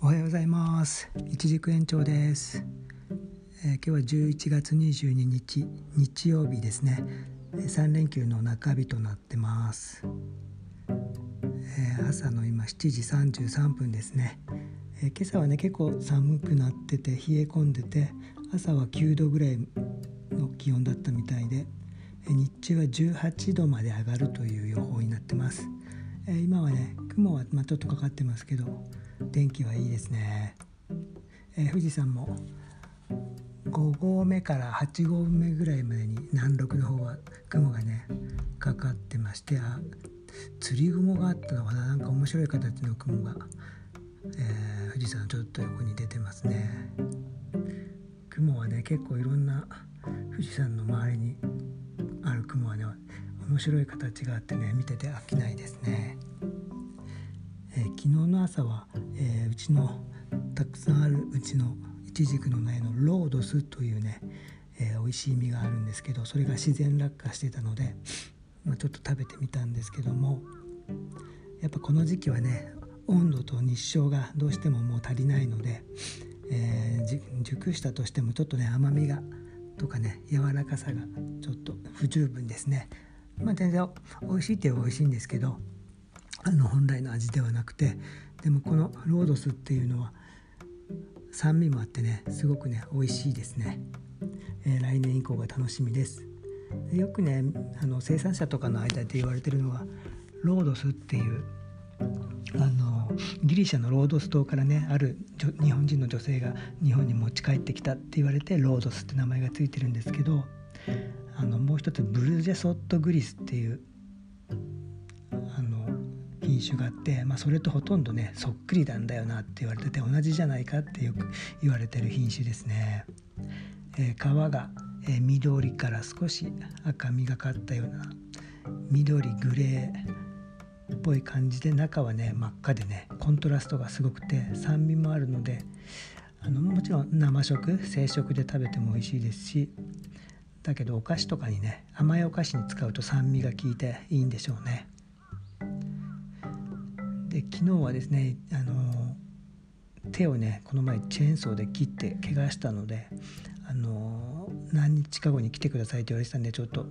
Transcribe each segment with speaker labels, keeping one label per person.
Speaker 1: おはようございます。一軸延長です、えー、今日は11月22日日曜日ですね。3連休の中日となってます、えー、朝の今7時33分ですね、えー、今朝はね結構寒くなってて冷え込んでて朝は9度ぐらいの気温だったみたいで日中は18度まで上がるという予報になってます、え今はね雲はまちょっとかかってますけど天気はいいですね、えー、富士山も5合目から8合目ぐらいまでに南麓の方は雲がねかかってましてあ釣り雲があったのかな。なんか面白い形の雲が、えー、富士山ちょっと横に出てますね。雲はね結構いろんな富士山の周りにある雲はね面白い形があってね見てて飽きないですね。えー、昨日の朝は、えー、うちのたくさんあるうちのイチジクの苗のロードスというね、えー、美味しい実があるんですけどそれが自然落下してたので、まあ、ちょっと食べてみたんですけどもやっぱこの時期はね温度と日照がどうしてももう足りないので、えー、熟したとしてもちょっとね甘みがとかね柔らかさがちょっと不十分ですね。まあ、全然美味しいって美味しいんですけどあの本来の味ではなくてでもこのロードスっていうのは酸味もあってねすごくね美味しいですね、えー、来年以降が楽しみです。でよくねあの生産者とかの間で言われてるのはロードスっていうあのギリシャのロードス島からねある日本人の女性が日本に持ち帰ってきたって言われてロードスって名前が付いてるんですけどあのもう一つブルジェソットグリスっていう品種があって、まあ、それとほとんどねそっくりなんだよなって言われてて同じじゃないかってよく言われてる品種ですね。えー、皮が、えー、緑から少し赤みがかったような緑グレーっぽい感じで中はね真っ赤でねコントラストがすごくて酸味もあるのであのもちろん生食生食で食べても美味しいですしだけどお菓子とかにね甘いお菓子に使うと酸味が効いていいんでしょうね。で昨日はですねあの手をねこの前チェーンソーで切って怪我したのであの何日か後に来てくださいって言われてたんでちょっと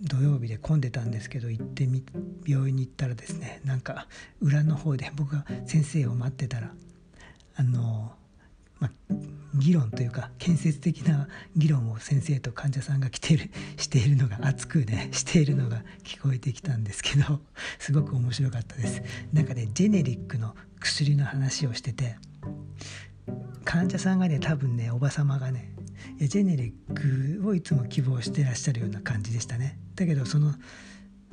Speaker 1: 土曜日で混んでたんですけど行ってみ病院に行ったらですねなんか裏の方で僕が先生を待ってたらあのまあ、議論というか建設的な議論を先生と患者さんが来てる しているのが熱くね しているのが聞こえてきたんですけど すごく面白かったです。なんかねジェネリックの薬の話をしてて患者さんがね多分ねおば様がねジェネリックをいつも希望してらっしゃるような感じでしたね。だけどその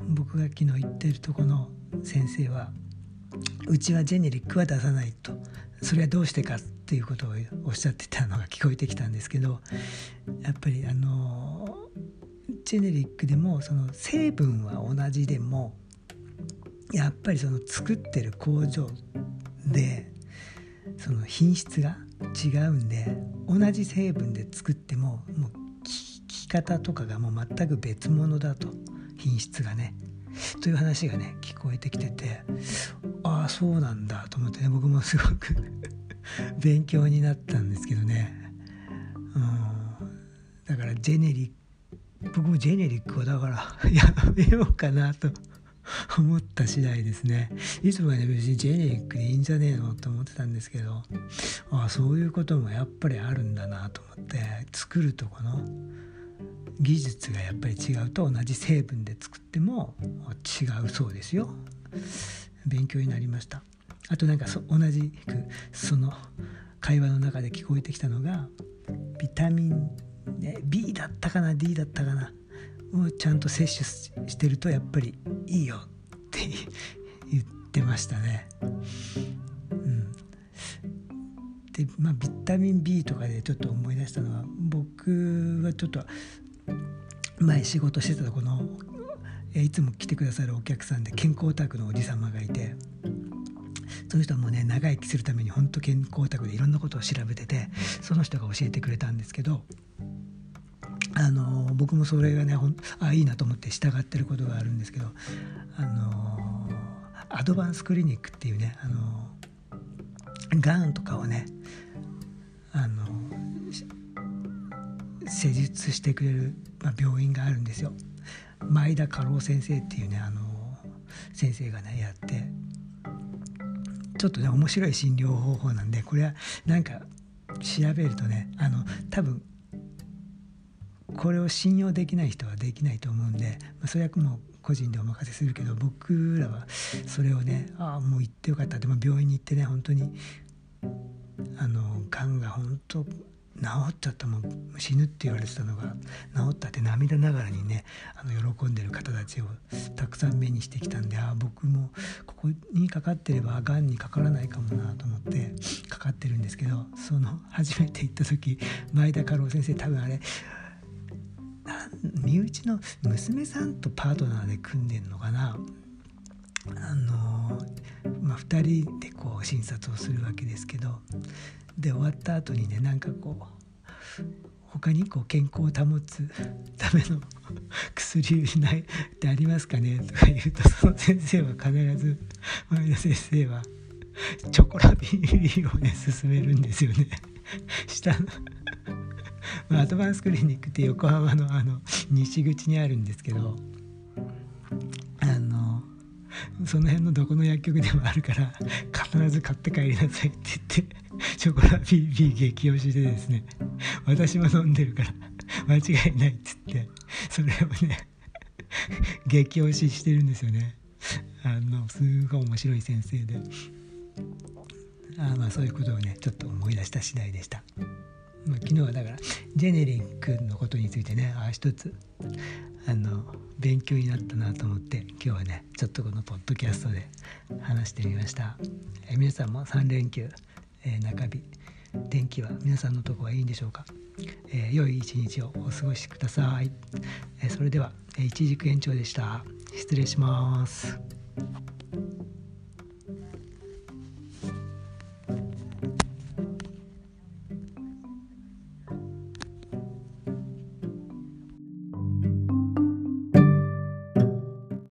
Speaker 1: 僕が昨日言ってるとこの先生はうちはジェネリックは出さないと。それはどうしてかっていうことをおっしゃってたのが聞こえてきたんですけどやっぱりあのジェネリックでもその成分は同じでもやっぱりその作ってる工場でその品質が違うんで同じ成分で作ってももう効き方とかがもう全く別物だと品質がねという話がね聞こえてきててああそうなんだと思ってね僕もすごく。勉強になったんですけどね、うん、だからジェネリック僕もジェネリックをだから やめようかなと 思った次第ですね。いつもはね別にジェネリックでいいんじゃねえのと思ってたんですけどああそういうこともやっぱりあるんだなと思って作るとこの技術がやっぱり違うと同じ成分で作っても違うそうですよ。勉強になりました。あとなんか同じくその会話の中で聞こえてきたのがビタミン、ね、B だったかな D だったかなをちゃんと摂取してるとやっぱりいいよって言ってましたね。うん、でまあビタミン B とかでちょっと思い出したのは僕はちょっと前仕事してたとこのいつも来てくださるお客さんで健康オタクのおじ様がいてその人もね長生きするために本当健康オタクでいろんなことを調べててその人が教えてくれたんですけどあの僕もそれがねほんあいいなと思って従ってることがあるんですけどあのアドバンスクリニックっていうねあのがんとかをねあの施術してくれる、まあ、病院があるんですよ。前田家老先生っていうねあの先生がねやってちょっとね面白い診療方法なんでこれはなんか調べるとねあの多分これを信用できない人はできないと思うんで、まあ、それはもう個人でお任せするけど僕らはそれをねああもう行ってよかったでも病院に行ってね本当にあのがんが本当治っちゃったもん。死ぬって言われてたのが治ったって涙ながらにねあの喜んでる方たちをたくさん目にしてきたんでああ僕もここにかかってればがんにかからないかもなと思ってかかってるんですけどその初めて行った時前田家老先生多分あれ身内の娘さんとパートナーで組んでんのかな。あのまあ、2人でこう診察をするわけですけどで終わった後にねなんかこう他にこう健康を保つための 薬ないってありますかね？とか言うとその先生は必ず前田先生はチョコラビーをね勧めるんですよね。下のまアドバンスクリニックって横浜のあの西口にあるんですけどその辺のどこの薬局でもあるから必ず買って帰りなさいって言ってチョコラ BB 激推しでですね私も飲んでるから間違いないっつってそれをね激推ししてるんですよねあのすごい面白い先生であまあそういうことをねちょっと思い出した次第でした。ま、昨日はだからジェネリックのことについてねあ一つあの勉強になったなと思って今日はねちょっとこのポッドキャストで話してみました、え皆さんも3連休、えー、中日天気は皆さんのとこはいいんでしょうか、えー、良い一日をお過ごしください、えー、それでは、え一軸延長でした。失礼します。